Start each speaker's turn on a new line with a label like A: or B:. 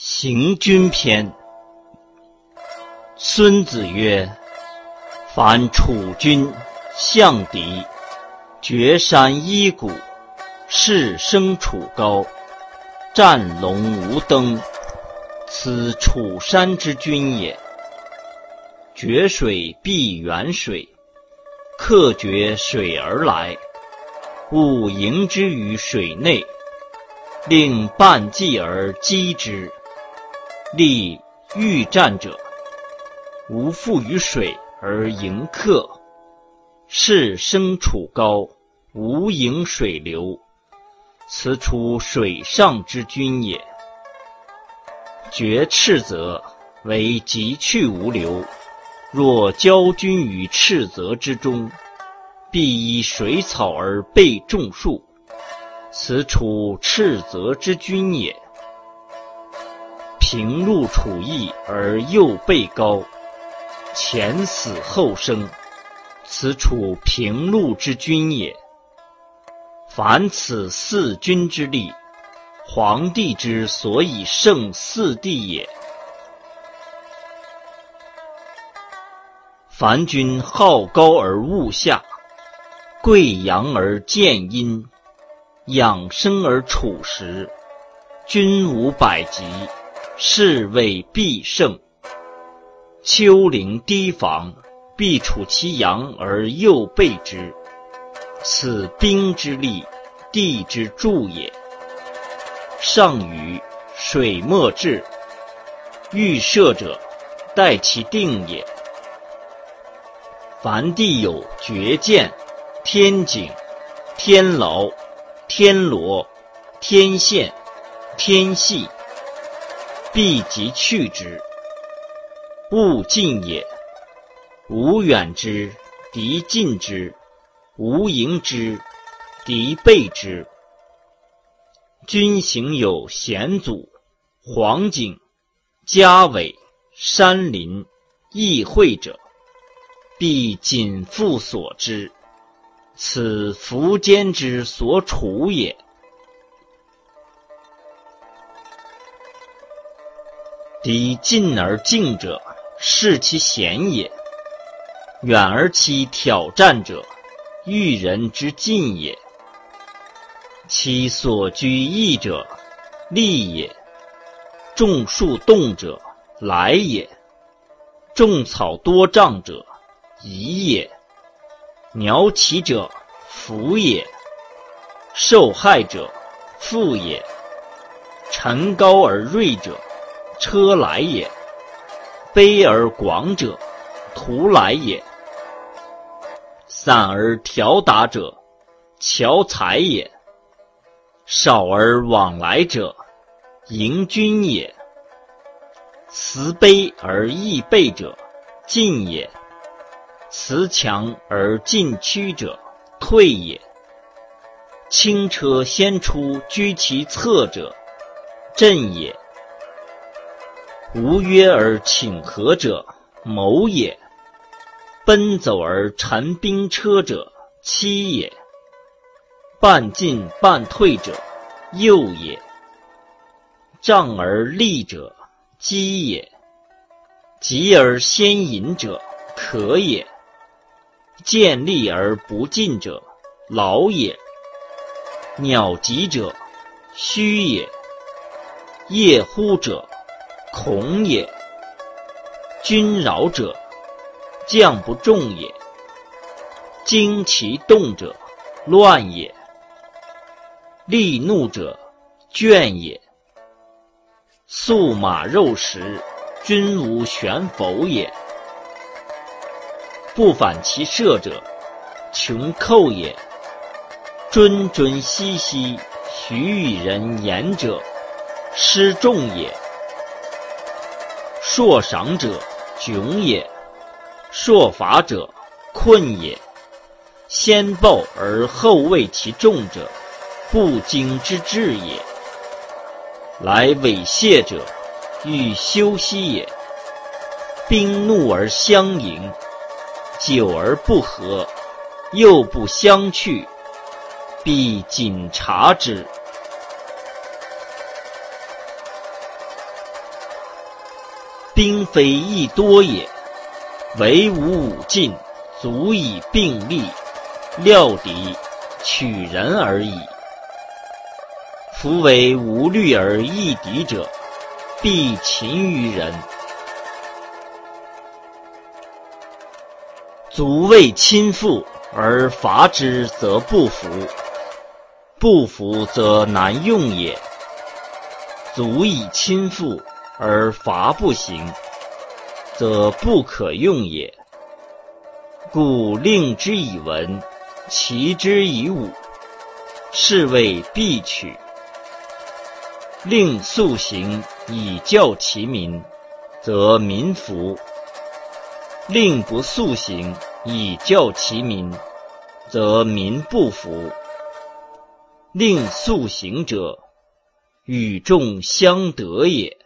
A: 行军篇。孙子曰：“凡楚军向敌，绝山依谷，势生楚高，战龙无登，此楚山之军也。决水必远水，客绝水而来，勿迎之于水内，令半骑而击之。”立欲战者，无负于水而迎客；势生处高，无迎水流，此处水上之君也。决赤泽为急去无留，若交军于赤泽之中，必依水草而被众数，此处赤泽之君也。平路楚邑而右背高，前死后生，此处平路之君也。凡此四君之力，皇帝之所以胜四帝也。凡君好高而恶下，贵阳而贱阴，养生而处实，君无百疾。是谓必胜。丘陵堤防，必处其阳而右备之，此兵之利，地之助也。上雨水莫至，欲射者，待其定也。凡地有绝剑、天井、天牢、天罗、天线、天系。必即去之，勿近也。吾远之，敌近之；吾迎之，敌备之。军行有险阻、黄景、嘉尾、山林、异会者，必谨复所之。此苻坚之所处也。敌近而敬者，视其贤也；远而其挑战者，遇人之近也。其所居易者，利也；种树动者，来也；种草多障者，疑也；鸟起者，福也；受害者，富也；臣高而锐者。车来也，卑而广者，徒来也；散而调达者，巧才也；少而往来者，迎君也；辞卑而易备者，进也；辞强而进屈者，退也；轻车先出居其侧者，阵也。无约而请和者，谋也；奔走而陈兵车者，欺也；半进半退者，诱也；仗而立者，击也；急而先引者，可也；见利而不进者，劳也；鸟疾者，虚也；夜呼者。恐也，君扰者，将不重也；惊其动者，乱也；利怒者，倦也；素马肉食，君无悬否也；不反其射者，穷寇也；谆谆兮兮，徐与人言者，失众也。硕赏者，窘也；硕罚者，困也。先报而后畏其众者，不经之至也。来猥亵者，欲休息也。兵怒而相迎，久而不和，又不相去，必谨察之。兵非易多也，唯吾武进，足以并力，料敌，取人而已。夫为无虑而易敌者，必擒于人。足为亲附而伐之，则不服；不服则难用也。足以亲附而伐不行，则不可用也。故令之以文，齐之以武，是谓必取。令速行以教其民，则民服；令不速行以教其民，则民不服。令速行者，与众相得也。